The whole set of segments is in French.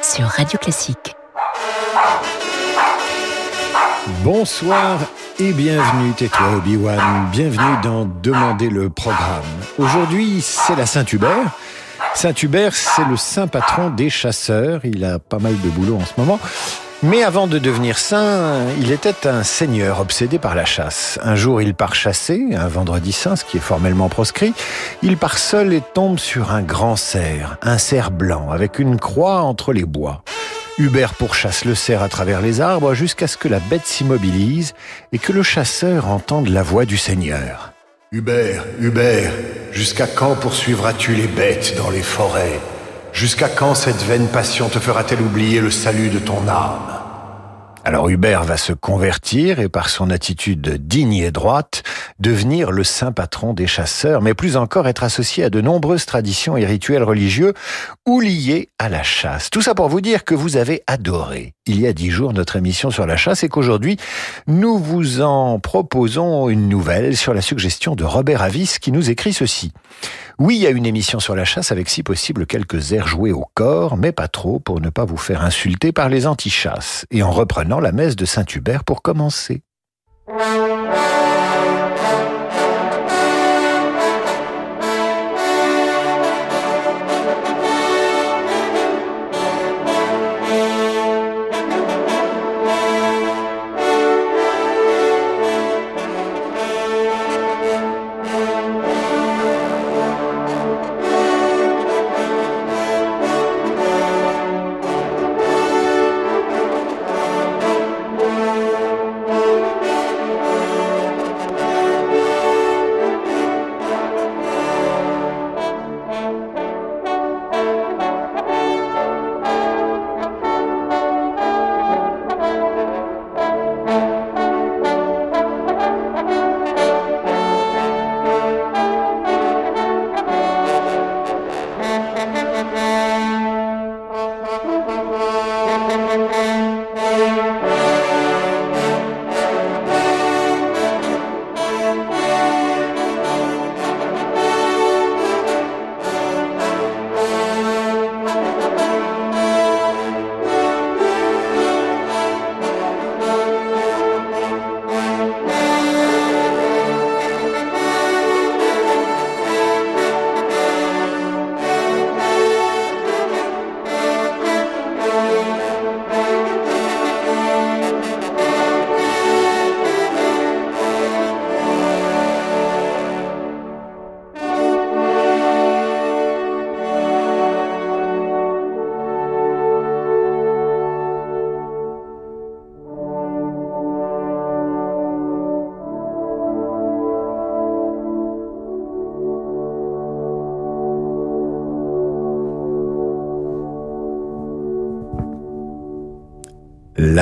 Sur Radio Classique. Bonsoir et bienvenue, tais-toi Obi-Wan. Bienvenue dans Demander le programme. Aujourd'hui, c'est la Saint-Hubert. Saint-Hubert, c'est le saint patron des chasseurs. Il a pas mal de boulot en ce moment. Mais avant de devenir saint, il était un seigneur obsédé par la chasse. Un jour, il part chasser, un vendredi saint, ce qui est formellement proscrit. Il part seul et tombe sur un grand cerf, un cerf blanc, avec une croix entre les bois. Hubert pourchasse le cerf à travers les arbres jusqu'à ce que la bête s'immobilise et que le chasseur entende la voix du Seigneur. Hubert, Hubert, jusqu'à quand poursuivras-tu les bêtes dans les forêts? Jusqu'à quand cette vaine passion te fera-t-elle oublier le salut de ton âme alors Hubert va se convertir et par son attitude digne et droite, devenir le saint patron des chasseurs, mais plus encore être associé à de nombreuses traditions et rituels religieux ou liés à la chasse. Tout ça pour vous dire que vous avez adoré il y a dix jours notre émission sur la chasse et qu'aujourd'hui nous vous en proposons une nouvelle sur la suggestion de Robert Avis qui nous écrit ceci. Oui, il y a une émission sur la chasse avec si possible quelques airs joués au corps, mais pas trop pour ne pas vous faire insulter par les anti-chasses, et en reprenant la messe de Saint-Hubert pour commencer.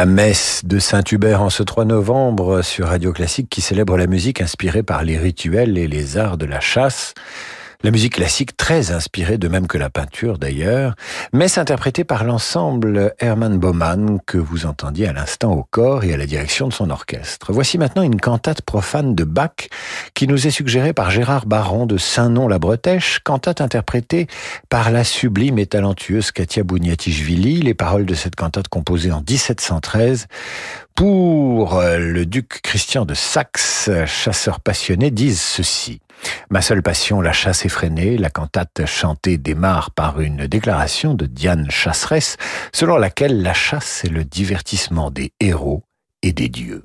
La messe de Saint-Hubert en ce 3 novembre sur Radio Classique qui célèbre la musique inspirée par les rituels et les arts de la chasse. La musique classique très inspirée, de même que la peinture d'ailleurs, mais interprétée par l'ensemble Hermann Baumann que vous entendiez à l'instant au corps et à la direction de son orchestre. Voici maintenant une cantate profane de Bach qui nous est suggérée par Gérard Baron de Saint-Nom-la-Bretèche, cantate interprétée par la sublime et talentueuse Katia Bouniatichvili. Les paroles de cette cantate composée en 1713 pour le duc Christian de Saxe, chasseur passionné, disent ceci. Ma seule passion, la chasse effrénée, la cantate chantée démarre par une déclaration de Diane Chasseresse, selon laquelle la chasse est le divertissement des héros et des dieux.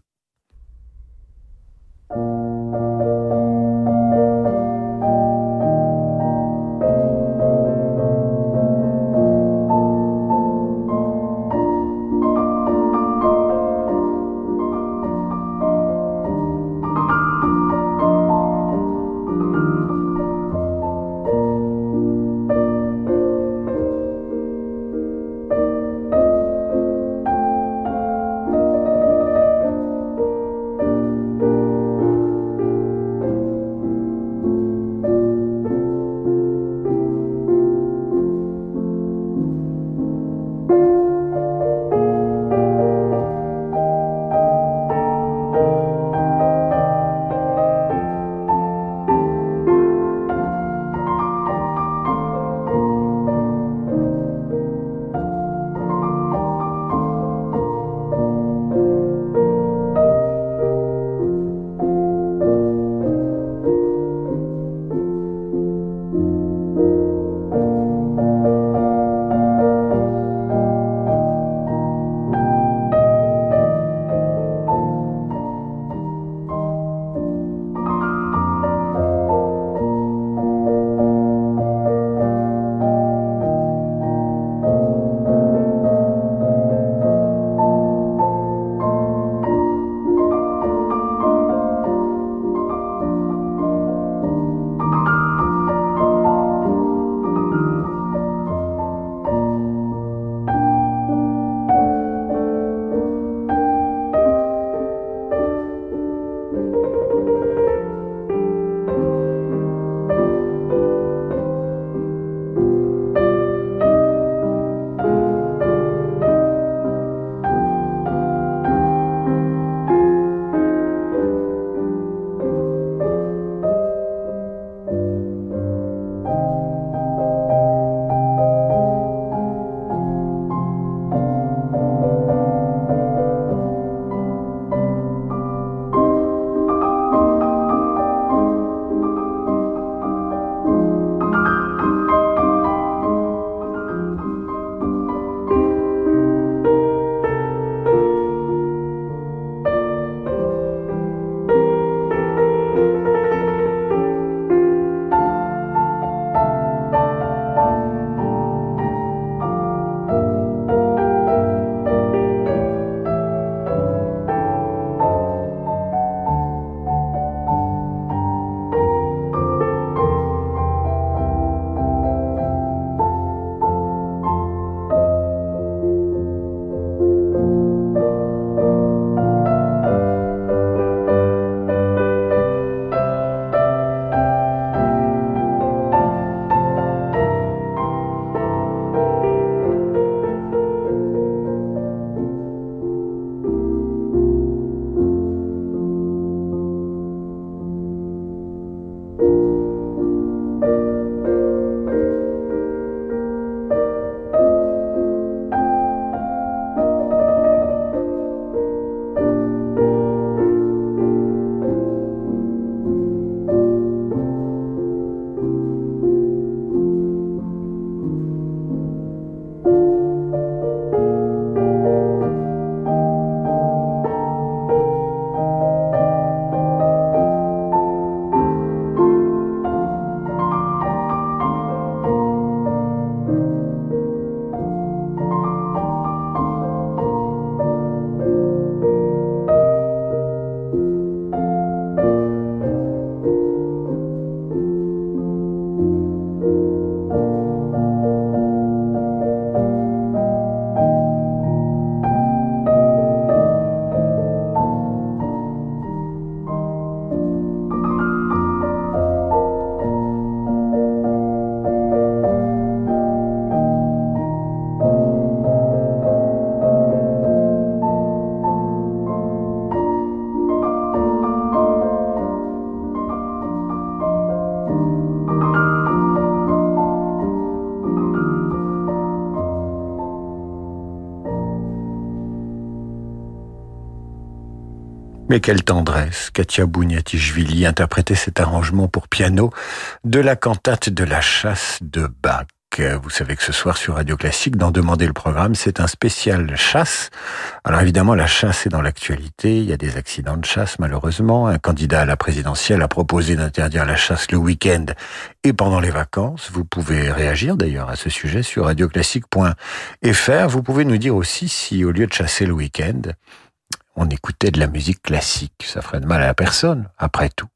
Quelle tendresse Katia Bouniatichvili interprétait cet arrangement pour piano de la cantate de la chasse de Bach. Vous savez que ce soir sur Radio Classique, dans Demander le programme, c'est un spécial chasse. Alors évidemment, la chasse est dans l'actualité. Il y a des accidents de chasse, malheureusement. Un candidat à la présidentielle a proposé d'interdire la chasse le week-end et pendant les vacances. Vous pouvez réagir d'ailleurs à ce sujet sur radioclassique.fr. Vous pouvez nous dire aussi si, au lieu de chasser le week-end, on écoutait de la musique classique. Ça ferait de mal à la personne, après tout.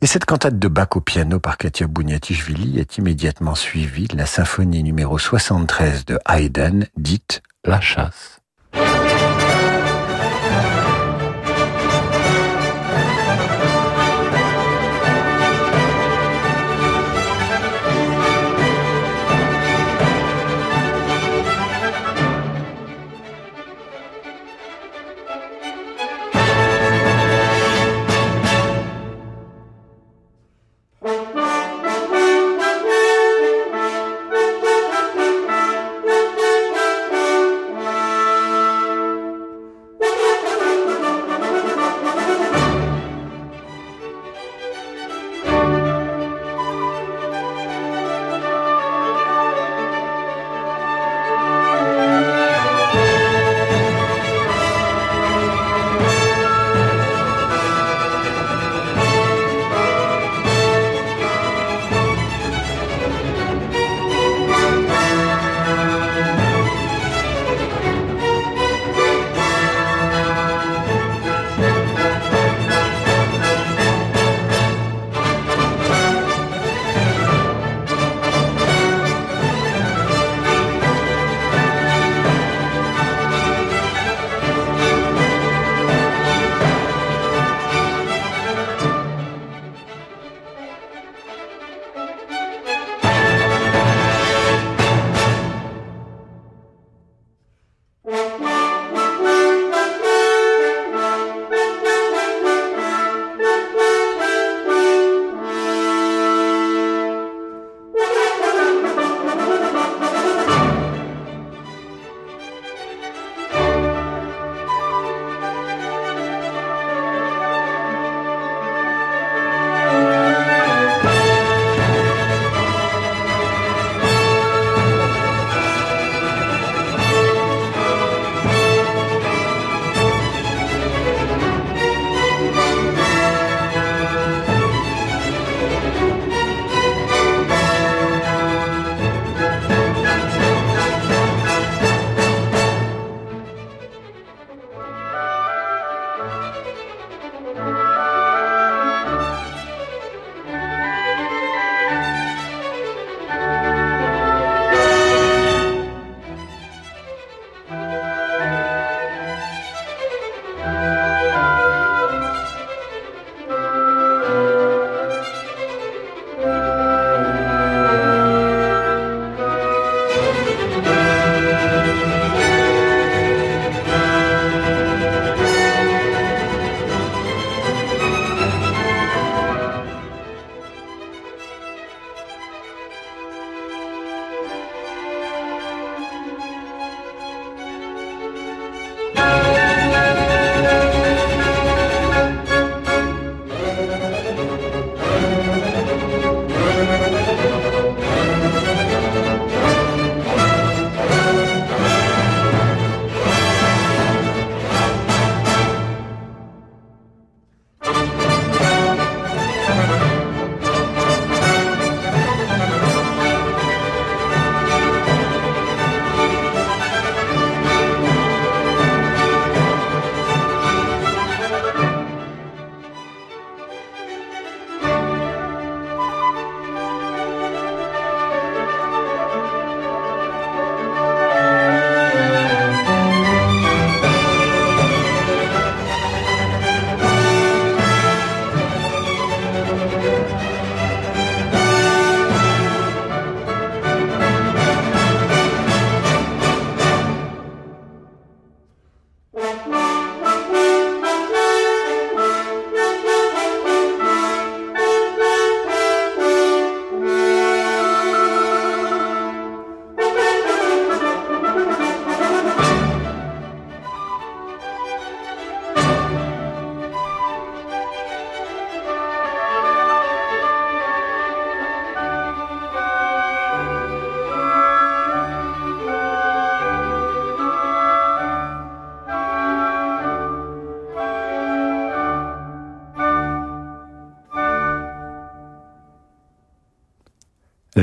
Et cette cantate de Bach au piano par Katia Bouniatichvili est immédiatement suivie de la symphonie numéro 73 de Haydn, dite La chasse.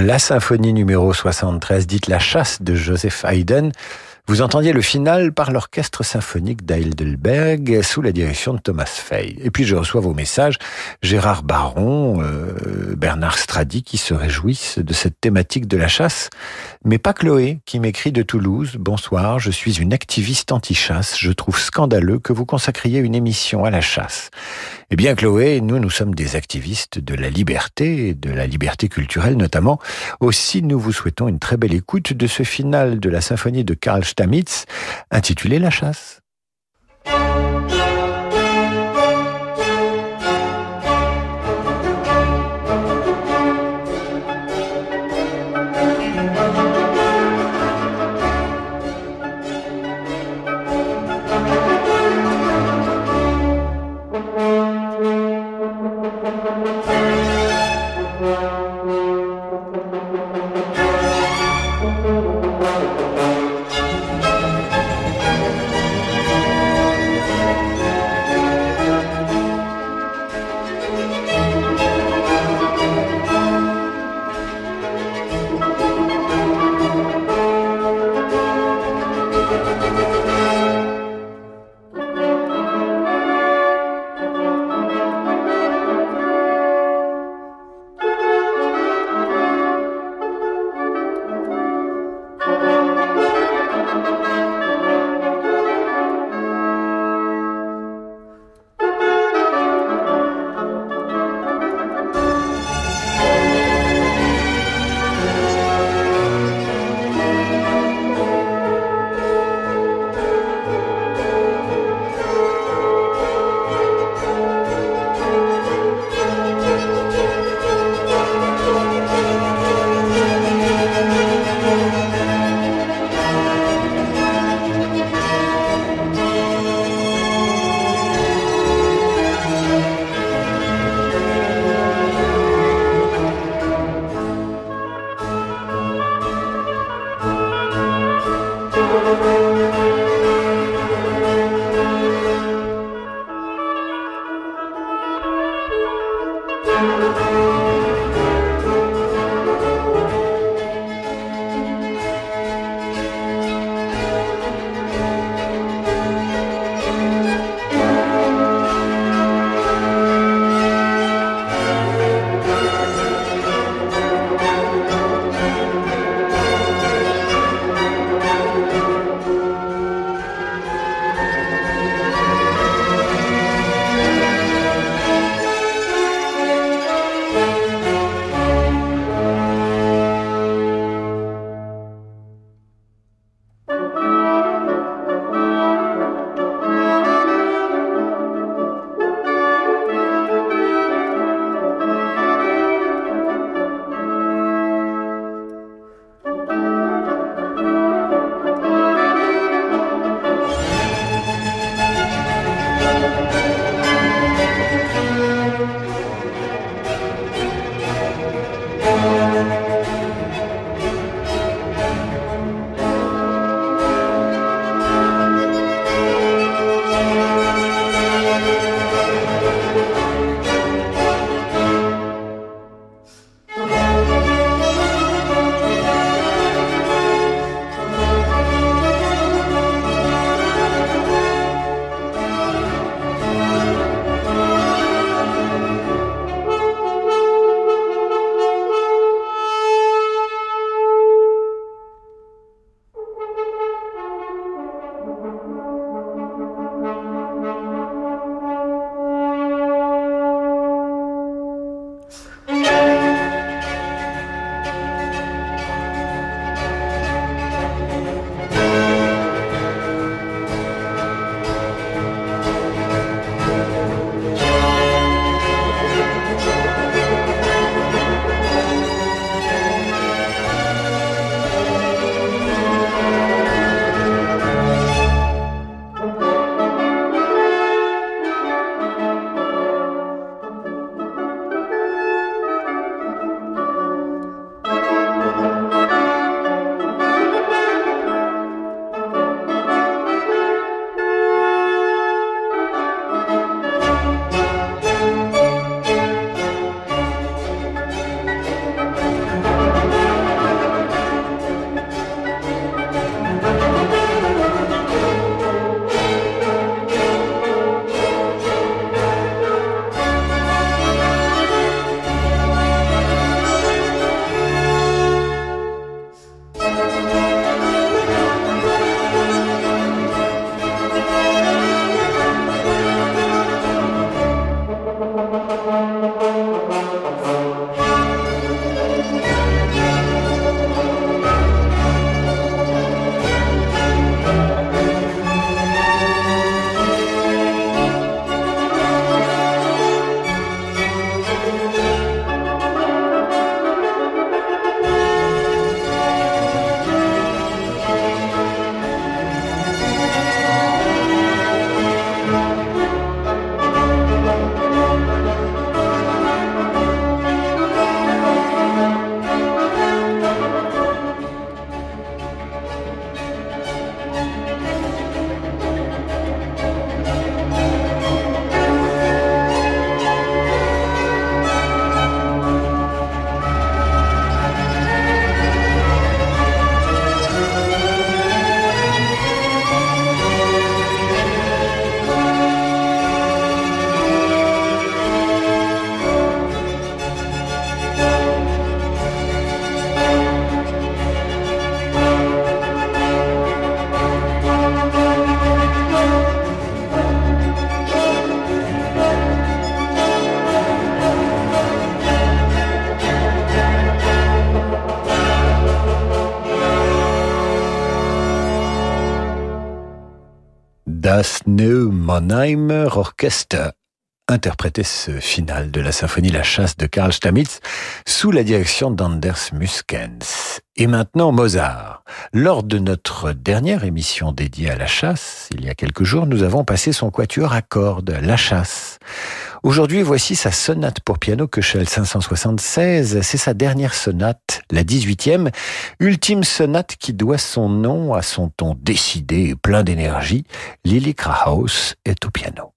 La symphonie numéro 73, dite La chasse de Joseph Haydn, vous entendiez le final par l'orchestre symphonique d'Heidelberg sous la direction de Thomas Fay. Et puis je reçois vos messages, Gérard Baron, euh, Bernard Stradi qui se réjouissent de cette thématique de la chasse, mais pas Chloé qui m'écrit de Toulouse. Bonsoir, je suis une activiste anti-chasse. Je trouve scandaleux que vous consacriez une émission à la chasse. Eh bien, Chloé, nous, nous sommes des activistes de la liberté, de la liberté culturelle notamment. Aussi, nous vous souhaitons une très belle écoute de ce final de la symphonie de Karl Stamitz, intitulé La chasse. Neumannheimer Orchester interpréter ce final de la symphonie La Chasse de Karl Stamitz sous la direction d'Anders Muskens. Et maintenant Mozart. Lors de notre dernière émission dédiée à la chasse, il y a quelques jours, nous avons passé son quatuor à cordes, La Chasse. Aujourd'hui, voici sa sonate pour piano Köchel 576. C'est sa dernière sonate, la 18e, ultime sonate qui doit son nom à son ton décidé et plein d'énergie. Lily Krahaus est au piano.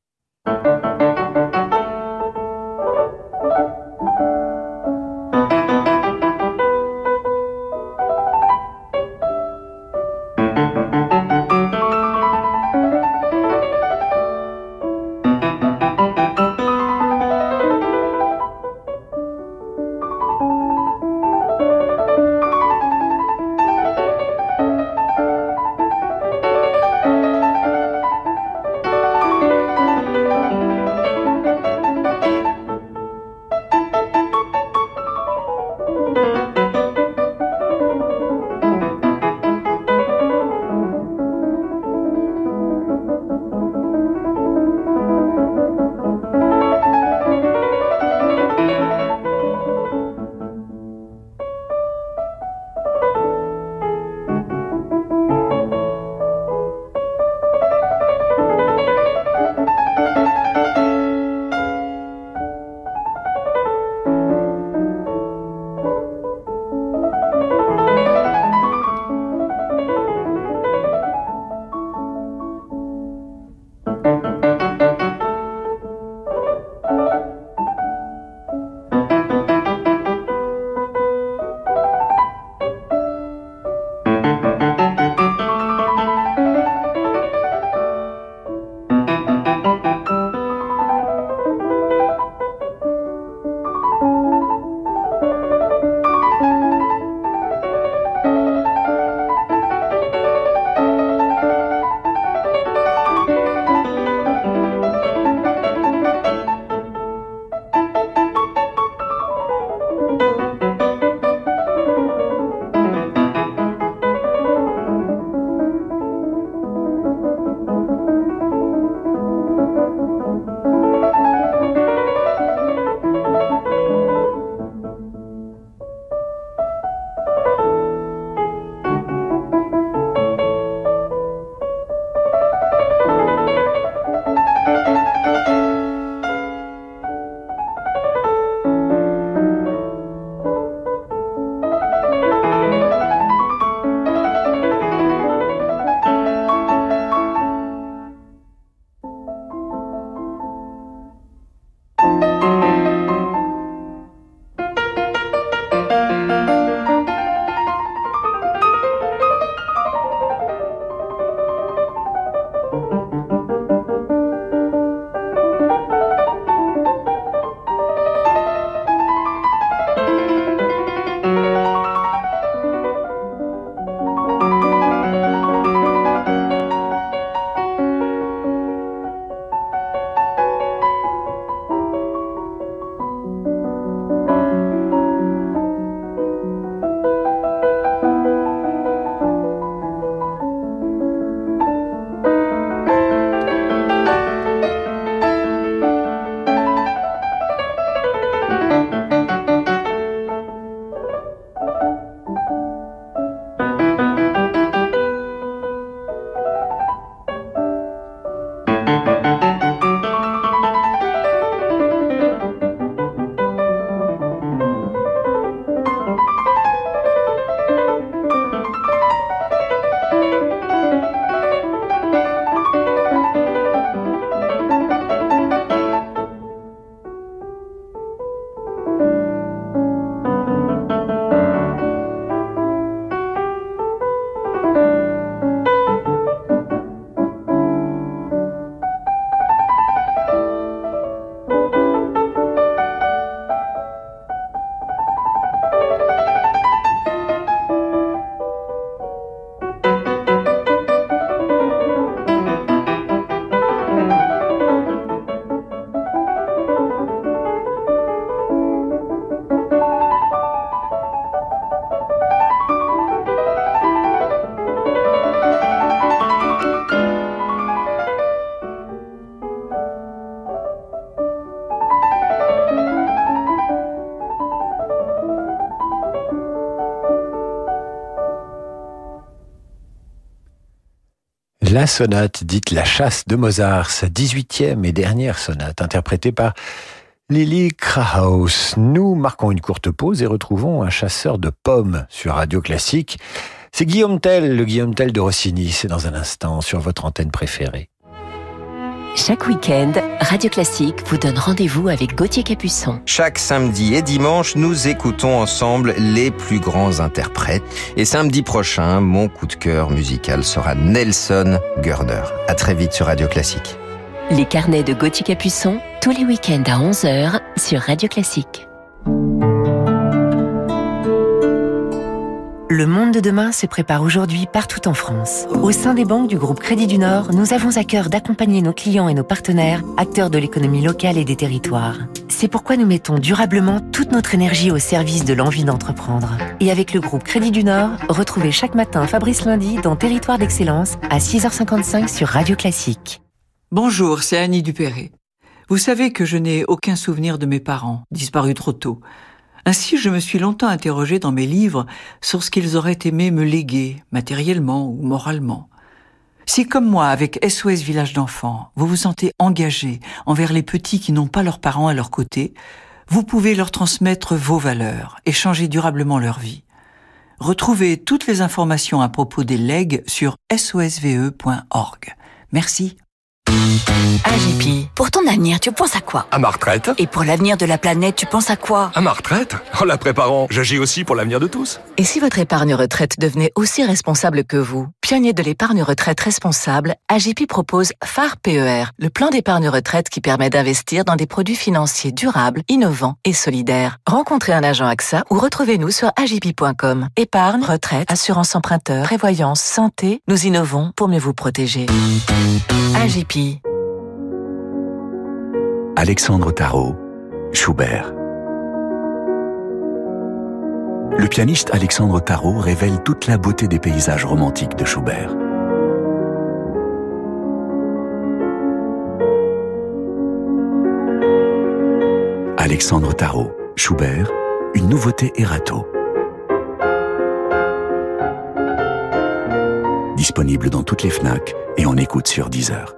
La sonate dite La chasse de Mozart, sa 18e et dernière sonate, interprétée par Lily Kraus. Nous marquons une courte pause et retrouvons un chasseur de pommes sur Radio Classique. C'est Guillaume Tell, le Guillaume Tell de Rossini. C'est dans un instant sur votre antenne préférée. Chaque week-end, Radio Classique vous donne rendez-vous avec Gauthier Capuçon. Chaque samedi et dimanche, nous écoutons ensemble les plus grands interprètes. Et samedi prochain, mon coup de cœur musical sera Nelson Gurner. À très vite sur Radio Classique. Les carnets de Gauthier Capuçon, tous les week-ends à 11h sur Radio Classique. Le monde de demain se prépare aujourd'hui partout en France. Au sein des banques du groupe Crédit du Nord, nous avons à cœur d'accompagner nos clients et nos partenaires, acteurs de l'économie locale et des territoires. C'est pourquoi nous mettons durablement toute notre énergie au service de l'envie d'entreprendre. Et avec le groupe Crédit du Nord, retrouvez chaque matin Fabrice Lundi dans Territoire d'Excellence à 6h55 sur Radio Classique. Bonjour, c'est Annie Dupéré. Vous savez que je n'ai aucun souvenir de mes parents, disparus trop tôt. Ainsi, je me suis longtemps interrogé dans mes livres sur ce qu'ils auraient aimé me léguer, matériellement ou moralement. Si, comme moi, avec SOS Village d'enfants, vous vous sentez engagé envers les petits qui n'ont pas leurs parents à leur côté, vous pouvez leur transmettre vos valeurs et changer durablement leur vie. Retrouvez toutes les informations à propos des legs sur sosve.org. Merci. AGP, pour ton avenir, tu penses à quoi? À ma retraite. Et pour l'avenir de la planète, tu penses à quoi? À ma retraite? En la préparant, j'agis aussi pour l'avenir de tous. Et si votre épargne retraite devenait aussi responsable que vous? Pionnier de l'épargne retraite responsable, AGP propose phare PER, le plan d'épargne retraite qui permet d'investir dans des produits financiers durables, innovants et solidaires. Rencontrez un agent AXA ou retrouvez-nous sur agip.com. Épargne, retraite, assurance emprunteur, prévoyance, santé, nous innovons pour mieux vous protéger. AGP. Alexandre Tarot, Schubert. Le pianiste Alexandre Tarot révèle toute la beauté des paysages romantiques de Schubert. Alexandre Tarot, Schubert, une nouveauté Erato. Disponible dans toutes les FNAC et en écoute sur Deezer.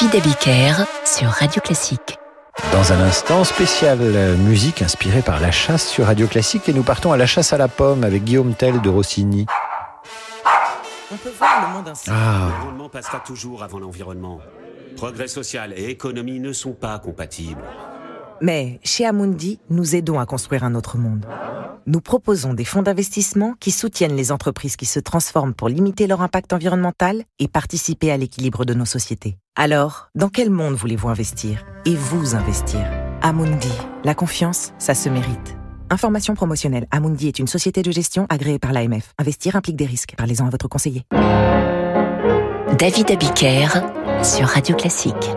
David Abiker sur Radio Classique. Dans un instant, spécial musique inspirée par la chasse sur Radio Classique et nous partons à la chasse à la pomme avec Guillaume Tell de Rossini. On peut voir le monde ainsi. Ah. Le rendement passera toujours avant l'environnement. Progrès social et économie ne sont pas compatibles. Mais chez Amundi, nous aidons à construire un autre monde. Nous proposons des fonds d'investissement qui soutiennent les entreprises qui se transforment pour limiter leur impact environnemental et participer à l'équilibre de nos sociétés. Alors, dans quel monde voulez-vous investir Et vous investir? Amundi, la confiance, ça se mérite. Information promotionnelle. Amundi est une société de gestion agréée par l'AMF. Investir implique des risques. Parlez-en à votre conseiller. David Abiker sur Radio Classique.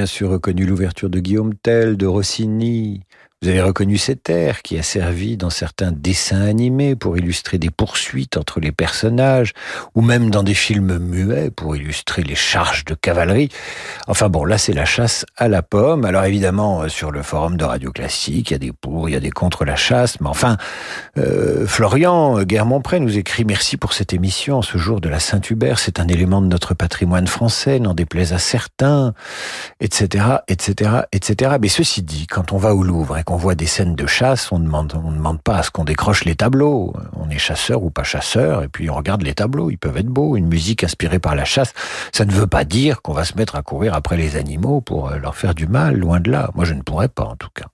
Bien sûr reconnu l'ouverture de Guillaume Tell, de Rossini, vous avez reconnu cet air qui a servi dans certains dessins animés pour illustrer des poursuites entre les personnages, ou même dans des films muets pour illustrer les charges de cavalerie. Enfin bon, là c'est la chasse à la pomme. Alors évidemment, euh, sur le forum de Radio Classique, il y a des pour, il y a des contre la chasse, mais enfin, euh, Florian Guermont-Pré nous écrit merci pour cette émission ce jour de la Saint-Hubert. C'est un élément de notre patrimoine français, n'en déplaise à certains, etc., etc., etc. Mais ceci dit, quand on va au Louvre et on voit des scènes de chasse, on ne demande, demande pas à ce qu'on décroche les tableaux. On est chasseur ou pas chasseur, et puis on regarde les tableaux. Ils peuvent être beaux. Une musique inspirée par la chasse, ça ne veut pas dire qu'on va se mettre à courir après les animaux pour euh, leur faire du mal. Loin de là. Moi, je ne pourrais pas, en tout cas.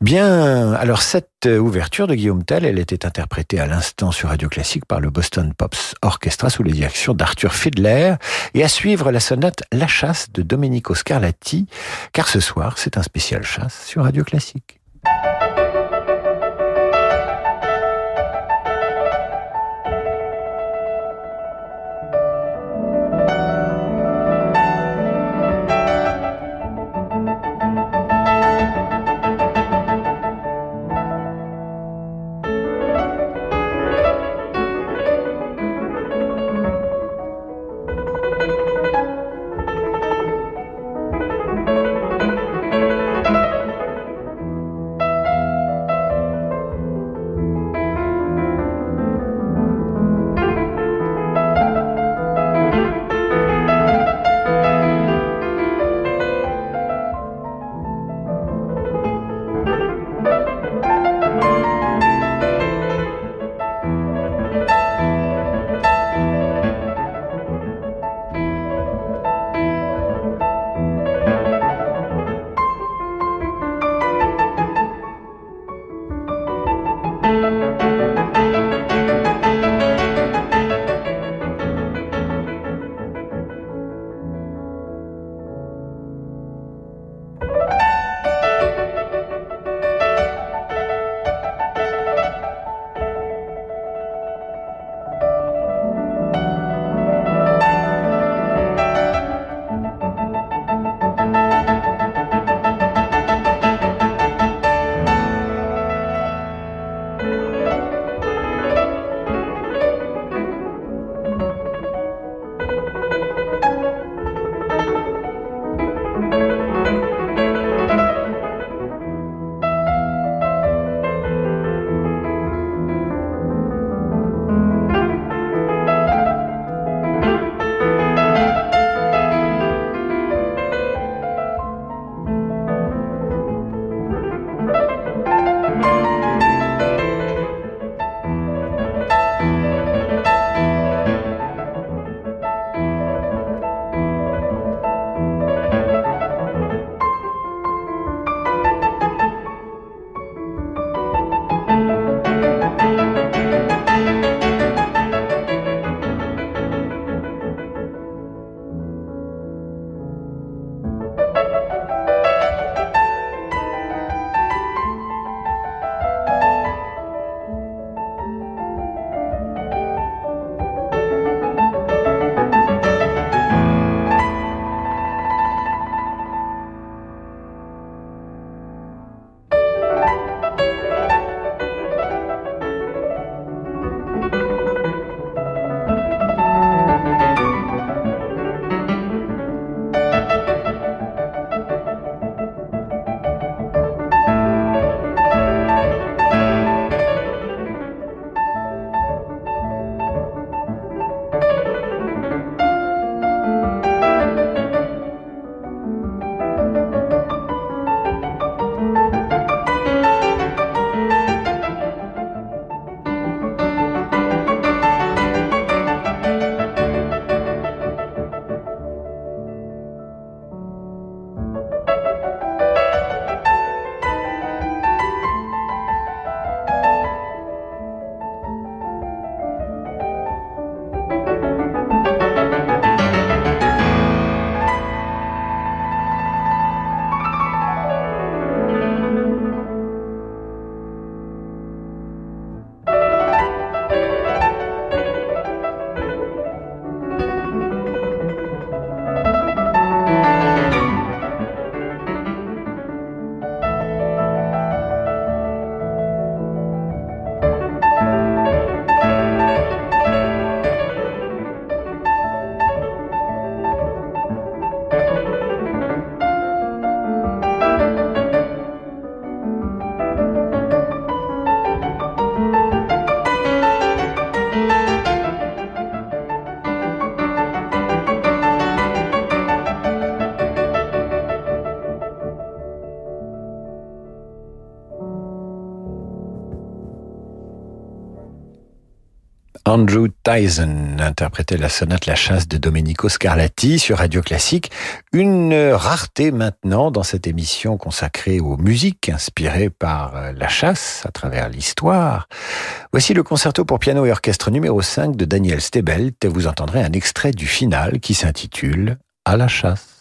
Bien, alors cette euh, ouverture de Guillaume Tell, elle était interprétée à l'instant sur Radio Classique par le Boston Pops Orchestra sous la direction d'Arthur Fiedler et à suivre la sonate La chasse de Domenico Scarlatti, car ce soir c'est un spécial chasse sur Radio Classique. Andrew Tyson interprétait la sonate La chasse de Domenico Scarlatti sur Radio Classique. Une rareté maintenant dans cette émission consacrée aux musiques inspirées par la chasse à travers l'histoire. Voici le concerto pour piano et orchestre numéro 5 de Daniel Stebelt. Vous entendrez un extrait du final qui s'intitule À la chasse.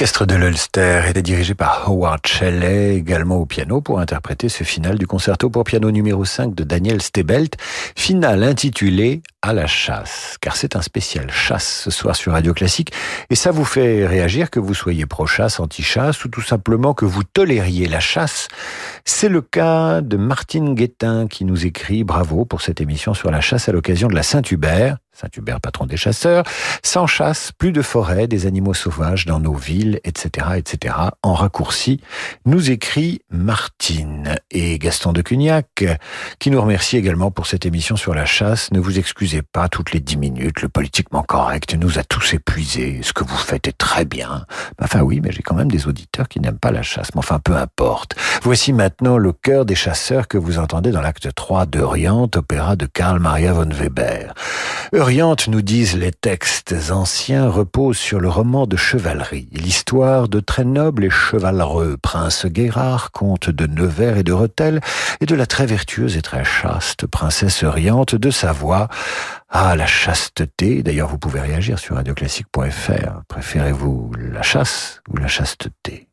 L'orchestre de l'Ulster était dirigé par Howard Shelley, également au piano, pour interpréter ce final du concerto pour piano numéro 5 de Daniel Stebelt, final intitulé À la chasse, car c'est un spécial chasse ce soir sur Radio Classique, et ça vous fait réagir que vous soyez pro-chasse, anti-chasse, ou tout simplement que vous tolériez la chasse. C'est le cas de Martine Guettin qui nous écrit bravo pour cette émission sur la chasse à l'occasion de la Saint-Hubert. Saint-Hubert, patron des chasseurs, sans chasse, plus de forêt, des animaux sauvages dans nos villes, etc., etc. En raccourci, nous écrit Martine et Gaston de Cugnac, qui nous remercie également pour cette émission sur la chasse. Ne vous excusez pas toutes les dix minutes, le politiquement correct nous a tous épuisés. Ce que vous faites est très bien. Enfin oui, mais j'ai quand même des auditeurs qui n'aiment pas la chasse. Mais enfin, peu importe. Voici maintenant le cœur des chasseurs que vous entendez dans l'acte 3 d'Orient, opéra de Karl Maria von Weber. Oriente, nous disent les textes anciens, repose sur le roman de chevalerie, l'histoire de très nobles et chevalereux prince Guérard, comte de Nevers et de Rethel, et de la très vertueuse et très chaste princesse Oriente de Savoie. Ah, la chasteté. D'ailleurs, vous pouvez réagir sur radioclassique.fr. Préférez-vous la chasse ou la chasteté?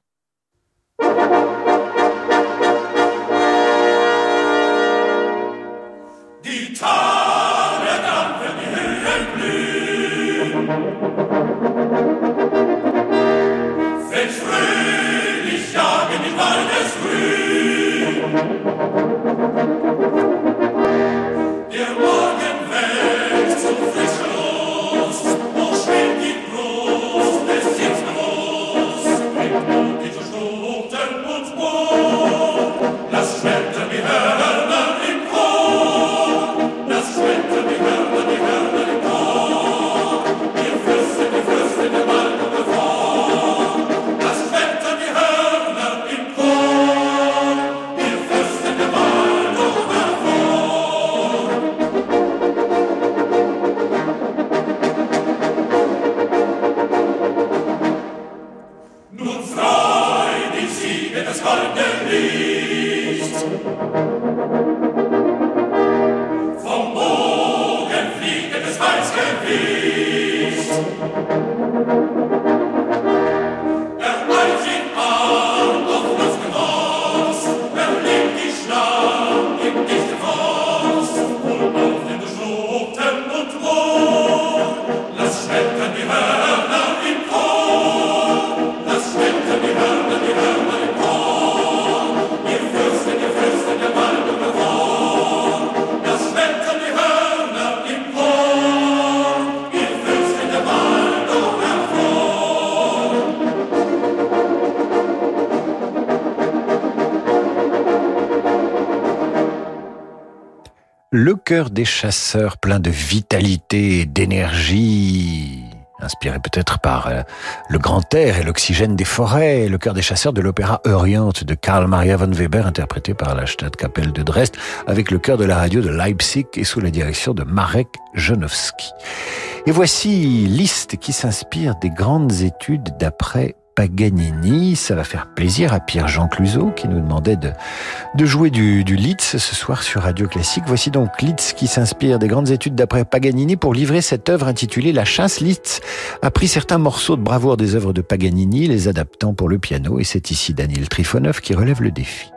Cœur des chasseurs plein de vitalité et d'énergie, inspiré peut-être par euh, le grand air et l'oxygène des forêts, le cœur des chasseurs de l'opéra Orient de Karl Maria von Weber, interprété par la Stadtkapelle de Dresde, avec le cœur de la radio de Leipzig et sous la direction de Marek Jonowski. Et voici liste qui s'inspire des grandes études d'après Paganini. Ça va faire plaisir à Pierre-Jean Cluzot qui nous demandait de, jouer du, du Litz ce soir sur Radio Classique. Voici donc Litz qui s'inspire des grandes études d'après Paganini pour livrer cette œuvre intitulée La chasse. Litz a pris certains morceaux de bravoure des œuvres de Paganini, les adaptant pour le piano et c'est ici Daniel Trifonov qui relève le défi.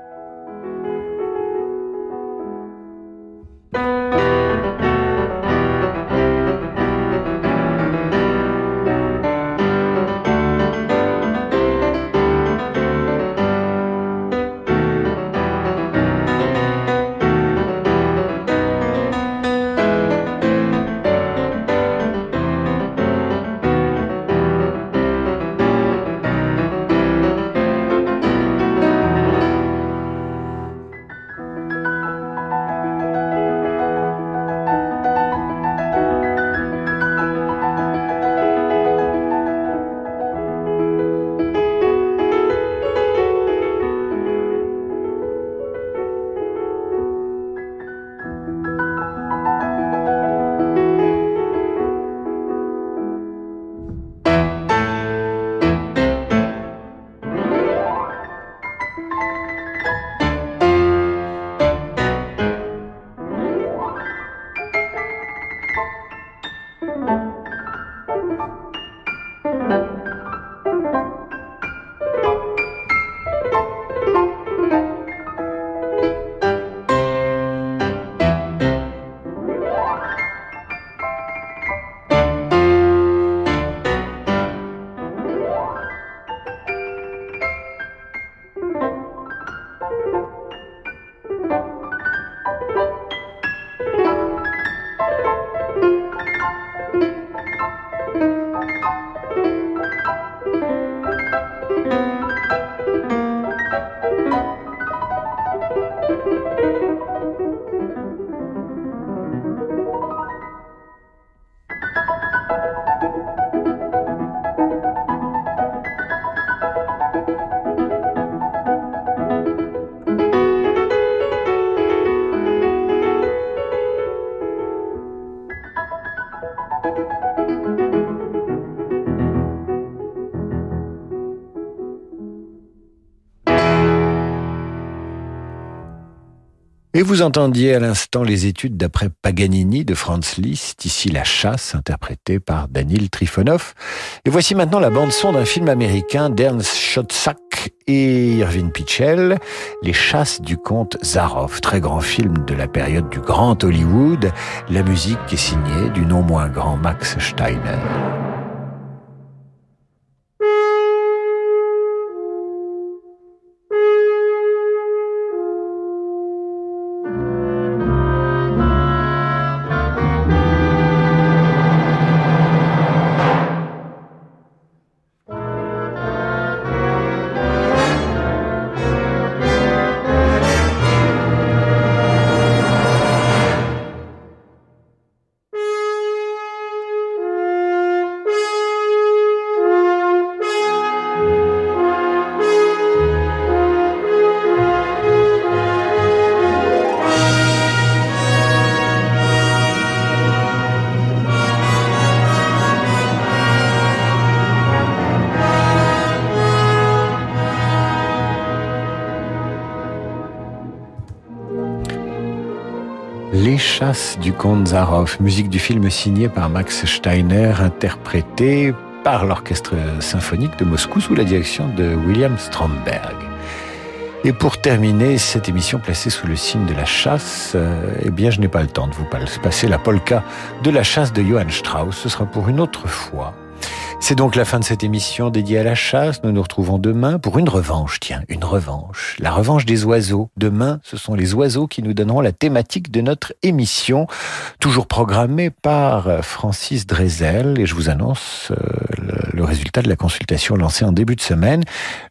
Vous entendiez à l'instant les études d'après Paganini de Franz Liszt, ici La Chasse, interprétée par Daniel Trifonov. Et voici maintenant la bande-son d'un film américain d'Ernst Schotzak et Irving Pitchell, Les Chasses du comte Zaroff, très grand film de la période du grand Hollywood. La musique est signée du non moins grand Max Steiner. Du Zaroff, musique du film signé par Max Steiner, interprété par l'orchestre symphonique de Moscou sous la direction de William Stromberg. Et pour terminer cette émission placée sous le signe de la chasse, euh, eh bien je n'ai pas le temps de vous passer la polka de la chasse de Johann Strauss, ce sera pour une autre fois. C'est donc la fin de cette émission dédiée à la chasse. Nous nous retrouvons demain pour une revanche. Tiens, une revanche. La revanche des oiseaux. Demain, ce sont les oiseaux qui nous donneront la thématique de notre émission, toujours programmée par Francis Drezel. Et je vous annonce euh, le résultat de la consultation lancée en début de semaine.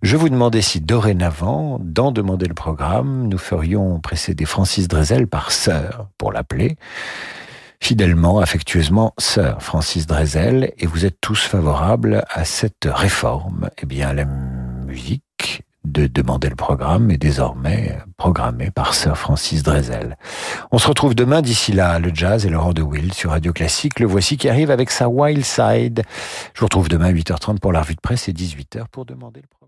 Je vous demandais si dorénavant, dans demander le programme, nous ferions précéder Francis Drezel par sœur, pour l'appeler fidèlement, affectueusement, sœur Francis Drezel, et vous êtes tous favorables à cette réforme. Eh bien, la musique de demander le programme est désormais programmée par sœur Francis Drezel. On se retrouve demain, d'ici là, le jazz et Laurent de Will sur Radio Classique. Le voici qui arrive avec sa Wild Side. Je vous retrouve demain à 8h30 pour la revue de presse et 18h pour demander le programme.